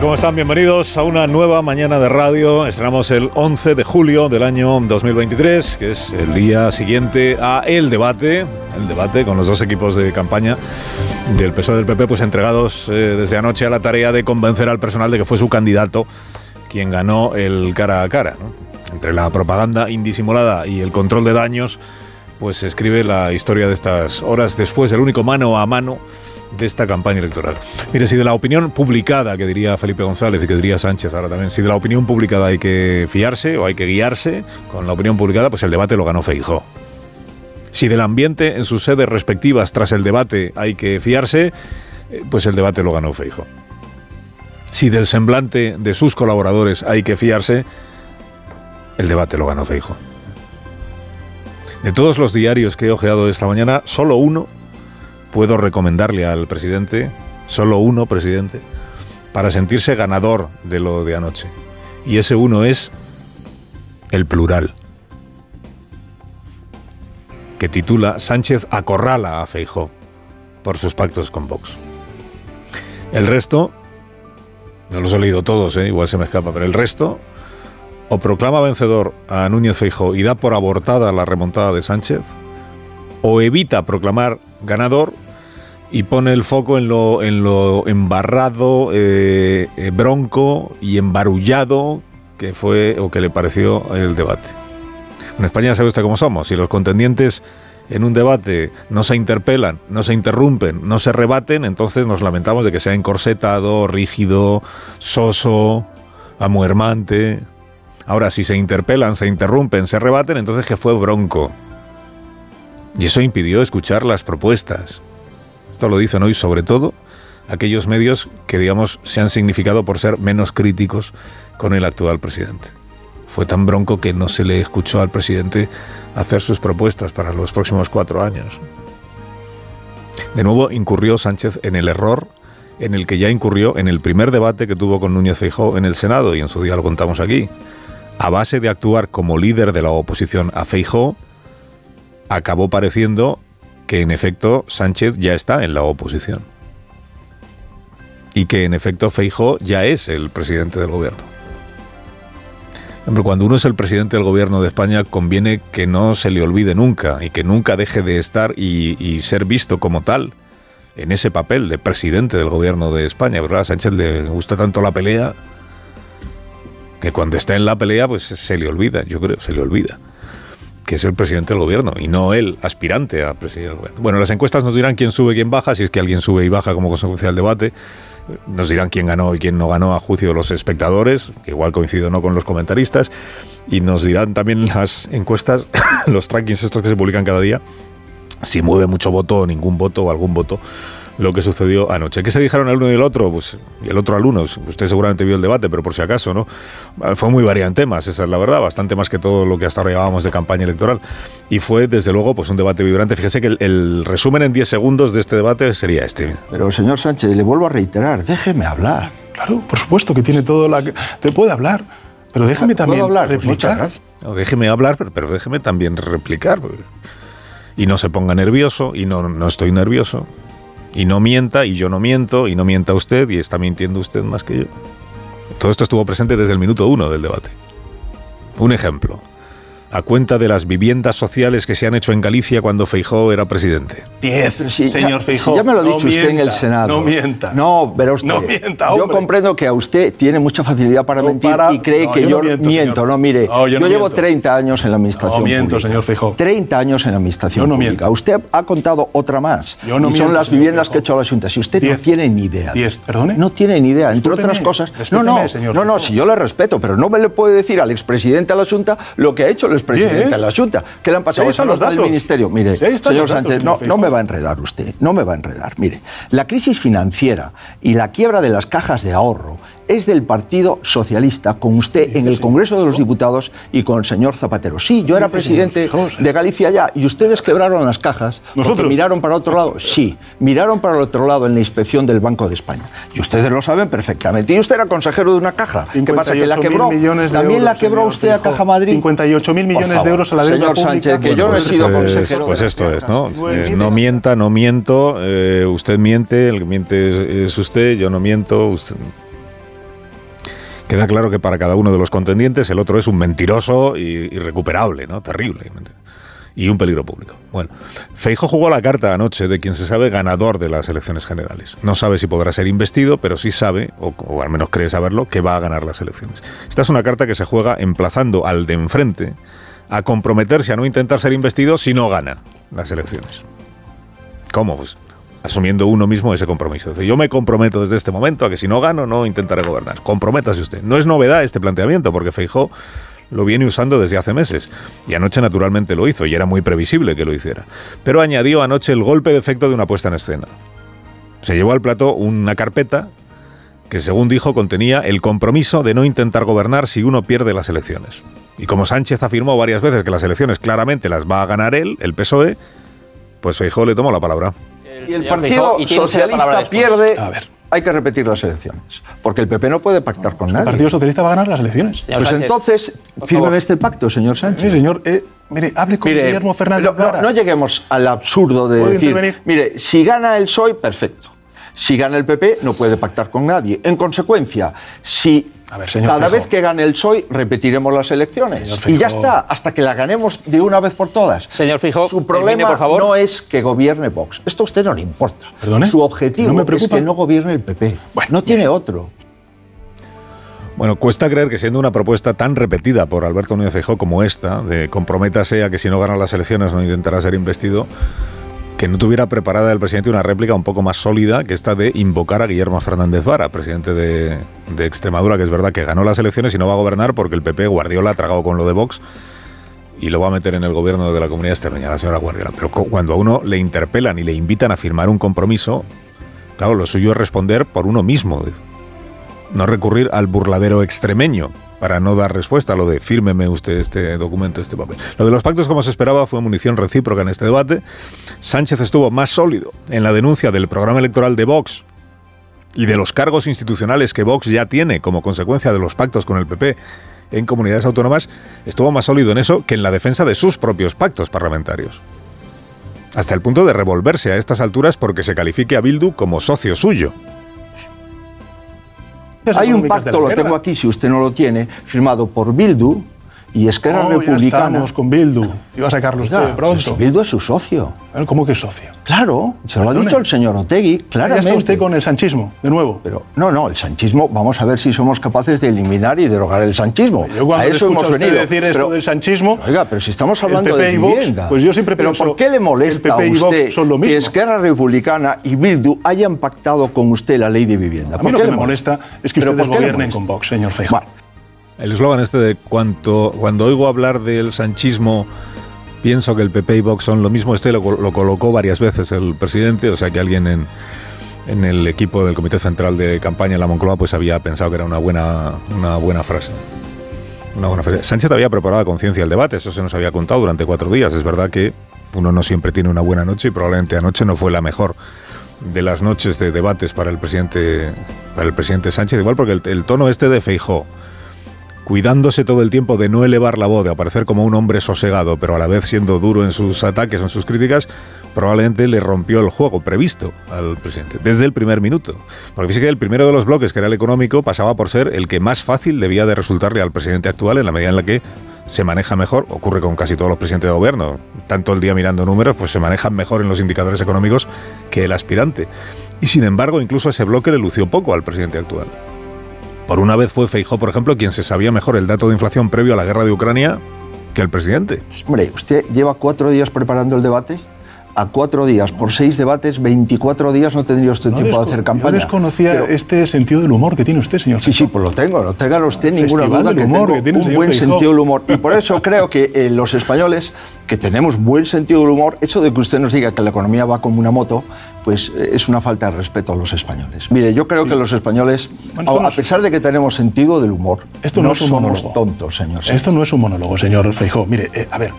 ¿Cómo están? Bienvenidos a una nueva mañana de radio. Estrenamos el 11 de julio del año 2023, que es el día siguiente a el debate, el debate con los dos equipos de campaña del PSOE del PP, pues entregados eh, desde anoche a la tarea de convencer al personal de que fue su candidato quien ganó el cara a cara. Entre la propaganda indisimulada y el control de daños, pues se escribe la historia de estas horas después, el único mano a mano de esta campaña electoral. Mire, si de la opinión publicada, que diría Felipe González y que diría Sánchez ahora también, si de la opinión publicada hay que fiarse o hay que guiarse con la opinión publicada, pues el debate lo ganó Feijó. Si del ambiente en sus sedes respectivas tras el debate hay que fiarse, eh, pues el debate lo ganó Feijó. Si del semblante de sus colaboradores hay que fiarse, el debate lo ganó Feijó. De todos los diarios que he ojeado esta mañana, solo uno puedo recomendarle al presidente, solo uno presidente, para sentirse ganador de lo de anoche. Y ese uno es el plural, que titula Sánchez acorrala a Feijó por sus pactos con Vox. El resto, no los he leído todos, ¿eh? igual se me escapa, pero el resto o proclama vencedor a Núñez Feijó y da por abortada la remontada de Sánchez, o evita proclamar ganador y pone el foco en lo, en lo embarrado, eh, eh, bronco y embarullado que fue o que le pareció el debate. En España sabe usted cómo somos, si los contendientes en un debate no se interpelan, no se interrumpen, no se rebaten, entonces nos lamentamos de que sea encorsetado, rígido, soso, amuermante. Ahora, si se interpelan, se interrumpen, se rebaten, entonces que fue bronco. Y eso impidió escuchar las propuestas. Esto lo dicen hoy sobre todo aquellos medios que, digamos, se han significado por ser menos críticos con el actual presidente. Fue tan bronco que no se le escuchó al presidente hacer sus propuestas para los próximos cuatro años. De nuevo incurrió Sánchez en el error en el que ya incurrió en el primer debate que tuvo con Núñez Feijóo en el Senado, y en su día lo contamos aquí. A base de actuar como líder de la oposición a Feijóo, acabó pareciendo que en efecto Sánchez ya está en la oposición. Y que en efecto Feijóo ya es el presidente del gobierno. Cuando uno es el presidente del gobierno de España, conviene que no se le olvide nunca y que nunca deje de estar y, ser visto como tal en ese papel de presidente del gobierno de España. ¿verdad? A Sánchez le gusta tanto la pelea que cuando está en la pelea, pues se le olvida, yo creo, se le olvida que es el presidente del gobierno y no el aspirante a presidir el gobierno. Bueno, las encuestas nos dirán quién sube, quién baja, si es que alguien sube y baja como consecuencia del debate. Nos dirán quién ganó y quién no ganó a juicio de los espectadores, que igual coincido no con los comentaristas. Y nos dirán también las encuestas, los trackings estos que se publican cada día, si mueve mucho voto o ningún voto o algún voto lo que sucedió anoche. ¿Qué se dijeron el uno y el otro? Pues, y el otro alumno, usted seguramente vio el debate, pero por si acaso, ¿no? Fue muy variado en temas, esa es la verdad, bastante más que todo lo que hasta ahora llevábamos de campaña electoral. Y fue, desde luego, pues un debate vibrante. Fíjese que el, resumen en 10 segundos de este debate sería este. Pero, señor Sánchez, le vuelvo a reiterar, déjeme hablar. Claro, por supuesto que tiene todo la... Te puede hablar, pero déjeme también hablar? Pues replicar. déjeme hablar, pero, pero, déjeme también replicar. Y no se ponga nervioso, y no, no estoy nervioso y no mienta, y yo no miento, y no mienta usted, y está mintiendo usted más que yo. Todo esto estuvo presente desde el minuto uno del debate. Un ejemplo a cuenta de las viviendas sociales que se han hecho en Galicia cuando Feijó era presidente. Diez, señor Feijó. ya me lo ha dicho usted en el Senado. No mienta. No, pero usted. No mienta, Yo comprendo que a usted tiene mucha facilidad para mentir y cree que yo, miento. No, mire, yo, llevo 30 años en la administración No miento, pública. señor Feijó. 30 años en la administración no pública. Miento. Usted ha contado otra más. Yo no y miento, son las viviendas Feijó. que ha hecho la Junta. Si usted Diez. no tiene ni idea. Diez, ¿perdone? No tiene ni idea. Entre otras cosas. No, no, señor no, no, si yo le respeto, pero no me le puede decir al expresidente de la Junta lo que ha hecho el expresidente Diez. de la Junta. ¿Qué le han pasado a los del ministerio? Mire, señor Sánchez, no, no me va a enredar usted, no me va a enredar. Mire, la crisis financiera y la quiebra de las cajas de ahorro es del Partido Socialista, con usted en el Congreso de los Diputados y con el señor Zapatero. Sí, yo era presidente de Galicia ya y ustedes quebraron las cajas. ¿Nosotros? miraron para otro lado. Sí, miraron para el otro lado en la inspección del Banco de España. Y ustedes lo saben perfectamente. Y usted era consejero de una caja. ¿Qué pasa? ¿Que la quebró? ¿También la quebró usted a Caja Madrid? 58 mil millones de euros a la deuda Señor Sánchez, que yo no he sido pues, consejero. Pues esto es, ¿no? Eh, no mienta, no miento. Eh, usted miente, el que miente es usted, yo no miento. Usted... Queda claro que para cada uno de los contendientes el otro es un mentiroso y irrecuperable, ¿no? Terrible y un peligro público. Bueno, Feijo jugó la carta anoche de quien se sabe ganador de las elecciones generales. No sabe si podrá ser investido, pero sí sabe, o, al menos cree saberlo, que va a ganar las elecciones. Esta es una carta que se juega emplazando al de enfrente a comprometerse a no intentar ser investido si no gana las elecciones. ¿Cómo? Pues asumiendo uno mismo ese compromiso. Yo me comprometo desde este momento a que si no gano no intentaré gobernar. Comprométase usted. No es novedad este planteamiento porque Feijó lo viene usando desde hace meses. Y anoche naturalmente lo hizo, y era muy previsible que lo hiciera. Pero añadió anoche el golpe de efecto de una puesta en escena. Se llevó al plato una carpeta que según dijo contenía el compromiso de no intentar gobernar si uno pierde las elecciones. Y como Sánchez afirmó varias veces que las elecciones claramente las va a ganar él, el PSOE, pues Feijóo le tomó la palabra. Si el Partido Socialista pierde, a ver hay que repetir las elecciones. Porque el PP no puede pactar con nadie. El Partido Socialista va a ganar las elecciones. Pues entonces, fírmeme este pacto, señor Sánchez. Sí, señor. Eh, mire, hable con Guillermo Fernández. No, no, lleguemos al absurdo de decir, mire, si gana el PSOE, perfecto. Si gana el PP, no puede pactar con nadie. En consecuencia, si cada vez que gane el PSOE, repetiremos las elecciones. Y ya está, hasta que la ganemos de una vez por todas. Señor Fijo, su problema por favor. no es que gobierne Vox. Esto a usted no le importa. Su objetivo es que no gobierne el PP. no tiene otro. Bueno, cuesta creer que siendo una propuesta tan repetida por Alberto Núñez Feijóo como esta, de comprométase a que si no gana las elecciones no intentará ser investido, que no tuviera preparada el presidente una réplica un poco más sólida que esta de invocar a Guillermo Fernández Vara, presidente de, Extremadura, que es verdad que ganó las elecciones y no va a gobernar porque el PP Guardiola ha tragado con lo de Vox y lo va a meter en el gobierno de la comunidad extremeña, la señora Guardiola. Pero cuando a uno le interpelan y le invitan a firmar un compromiso, claro, lo suyo es responder por uno mismo, no recurrir al burladero extremeño para no dar respuesta a lo de fírmeme usted este documento, este papel. Lo de los pactos, como se esperaba, fue munición recíproca en este debate. Sánchez estuvo más sólido en la denuncia del programa electoral de Vox y de los cargos institucionales que Vox ya tiene como consecuencia de los pactos con el PP en comunidades autónomas, estuvo más sólido en eso que en la defensa de sus propios pactos parlamentarios. Hasta el punto de revolverse a estas alturas porque se califique a Bildu como socio suyo. Hay un pacto, lo tengo aquí, si usted no lo tiene, firmado por Bildu, y Esquerra oh, Republicana. Ya con Bildu. Iba a sacarlo usted pronto. Bildu es su socio. ¿Cómo que socio? Claro, se lo ha dicho el señor Otegui, claramente. Ya está usted con el sanchismo, de nuevo. Pero no, no, el sanchismo, vamos a ver si somos capaces de eliminar y derogar el sanchismo. Yo cuando a eso hemos venido. decir esto del sanchismo. Oiga, pero si estamos hablando de vivienda. pues yo siempre pero ¿por qué le molesta a usted que Esquerra Republicana y Bildu hayan pactado con usted la ley de vivienda? A mí lo que me molesta es que ustedes gobiernen con Vox, señor Feijóo. El eslogan este de cuanto, cuando oigo hablar del sanchismo pienso que el PP y Vox son lo mismo, este lo, colocó varias veces el presidente, o sea que alguien en, en, el equipo del Comité Central de Campaña en la Moncloa pues había pensado que era una buena, una buena frase. Una buena frase. Sánchez había preparado a conciencia el debate, eso se nos había contado durante cuatro días. Es verdad que uno no siempre tiene una buena noche y probablemente anoche no fue la mejor de las noches de debates para el presidente, para el presidente Sánchez, igual porque el, el tono este de Feijó, cuidándose todo el tiempo de no elevar la voz, de aparecer como un hombre sosegado, pero a la vez siendo duro en sus ataques, en sus críticas, probablemente le rompió el juego previsto al presidente, desde el primer minuto. Porque fíjese que el primero de los bloques, que era el económico, pasaba por ser el que más fácil debía de resultarle al presidente actual en la medida en la que se maneja mejor, ocurre con casi todos los presidentes de gobierno, tanto el día mirando números, pues se manejan mejor en los indicadores económicos que el aspirante. Y sin embargo, incluso ese bloque le lució poco al presidente actual. Por una vez fue Feijó, por ejemplo, quien se sabía mejor el dato de inflación previo a la guerra de Ucrania que el presidente. Hombre, ¿usted lleva cuatro días preparando el debate? A cuatro días por seis debates, 24 días no tendría usted tiempo de hacer campaña. Yo desconocía este sentido del humor que tiene usted, señor. Sí, sí, pues lo tengo, no tenga usted ninguna duda que humor que tiene un buen sentido del humor. Y por eso creo que eh, los españoles, que tenemos buen sentido del humor, eso de que usted nos diga que la economía va como una moto, pues eh, es una falta de respeto a los españoles. Mire, yo creo que los españoles, a, pesar de que tenemos sentido del humor, esto no, es un somos monólogo. tontos, señor. Esto no es un monólogo, señor Feijó. Mire, eh, a ver,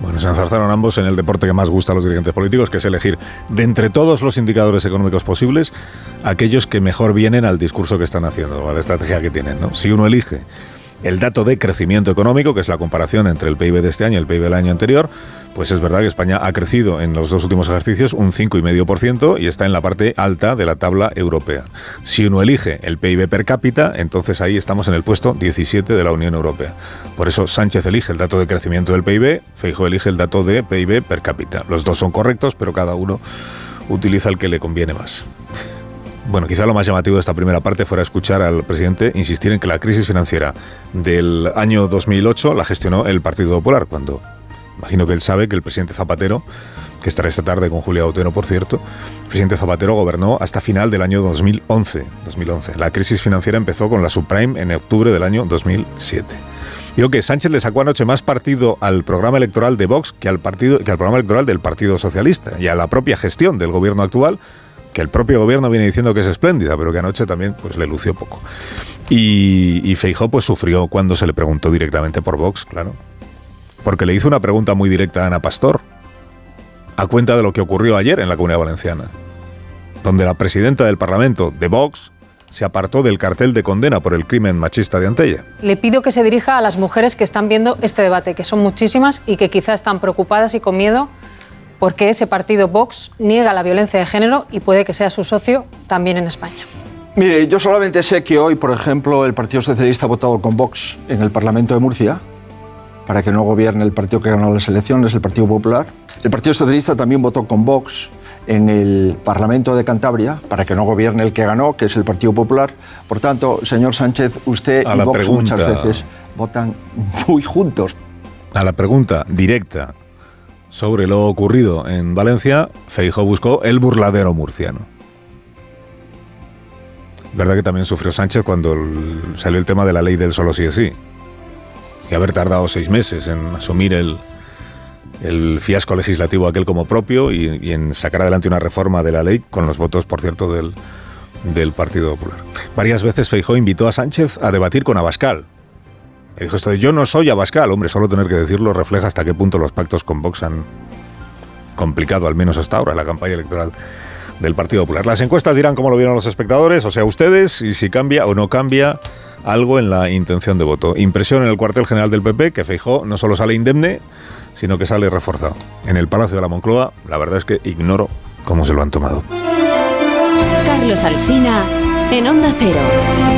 bueno, se enzarzaron ambos en el deporte que más gusta a los dirigentes políticos, que es elegir de entre todos los indicadores económicos posibles aquellos que mejor vienen al discurso que están haciendo, a la estrategia que tienen. Si uno elige el dato de crecimiento económico, que es la comparación entre el PIB de este año y el PIB del año anterior, pues es verdad que España ha crecido en los dos últimos ejercicios un 5,5% y está en la parte alta de la tabla europea. Si uno elige el PIB per cápita, entonces ahí estamos en el puesto 17 de la Unión Europea. Por eso Sánchez elige el dato de crecimiento del PIB, Feijóo elige el dato de PIB per cápita. Los dos son correctos, pero cada uno utiliza el que le conviene más. Bueno, quizá lo más llamativo de esta primera parte fuera escuchar al presidente insistir en que la crisis financiera del año 2008 la gestionó el Partido Popular, cuando imagino que él sabe que el presidente Zapatero, que estará esta tarde con Julia Otero, por cierto, el presidente Zapatero gobernó hasta final del año 2011. 2011. La crisis financiera empezó con la subprime en octubre del año 2007. Digo que Sánchez le sacó anoche más partido al programa electoral de Vox que al, partido, que al programa electoral del Partido Socialista y a la propia gestión del gobierno actual que el propio gobierno viene diciendo que es espléndida, pero que anoche también pues, le lució poco. Y, y Feijó pues, sufrió cuando se le preguntó directamente por Vox, claro. Porque le hizo una pregunta muy directa a Ana Pastor, a cuenta de lo que ocurrió ayer en la Comunidad Valenciana, donde la presidenta del Parlamento de Vox se apartó del cartel de condena por el crimen machista de Antella. Le pido que se dirija a las mujeres que están viendo este debate, que son muchísimas y que quizás están preocupadas y con miedo porque ese partido Vox niega la violencia de género y puede que sea su socio también en España. Mire, yo solamente sé que hoy, por ejemplo, el Partido Socialista ha votado con Vox en el Parlamento de Murcia para que no gobierne el partido que ganó las elecciones, el Partido Popular. El Partido Socialista también votó con Vox en el Parlamento de Cantabria para que no gobierne el que ganó, que es el Partido Popular. Por tanto, señor Sánchez, usted y Vox muchas veces votan muy juntos. A la pregunta directa sobre lo ocurrido en Valencia, Feijóo buscó el burladero murciano. Verdad que también sufrió Sánchez cuando salió el tema de la ley del solo sí es sí. Y haber tardado seis meses en asumir el, el fiasco legislativo aquel como propio y, en sacar adelante una reforma de la ley con los votos, por cierto, del, del Partido Popular. Varias veces Feijóo invitó a Sánchez a debatir con Abascal, dijo esto yo no soy Abascal, hombre, solo tener que decirlo refleja hasta qué punto los pactos con Vox han complicado, al menos hasta ahora, la campaña electoral del Partido Popular. Las encuestas dirán cómo lo vieron los espectadores, o sea, ustedes, y si cambia o no cambia algo en la intención de voto. Impresión en el cuartel general del PP, que Feijó no solo sale indemne, sino que sale reforzado. En el Palacio de la Moncloa, la verdad es que ignoro cómo se lo han tomado. Carlos Alsina, en Onda Cero.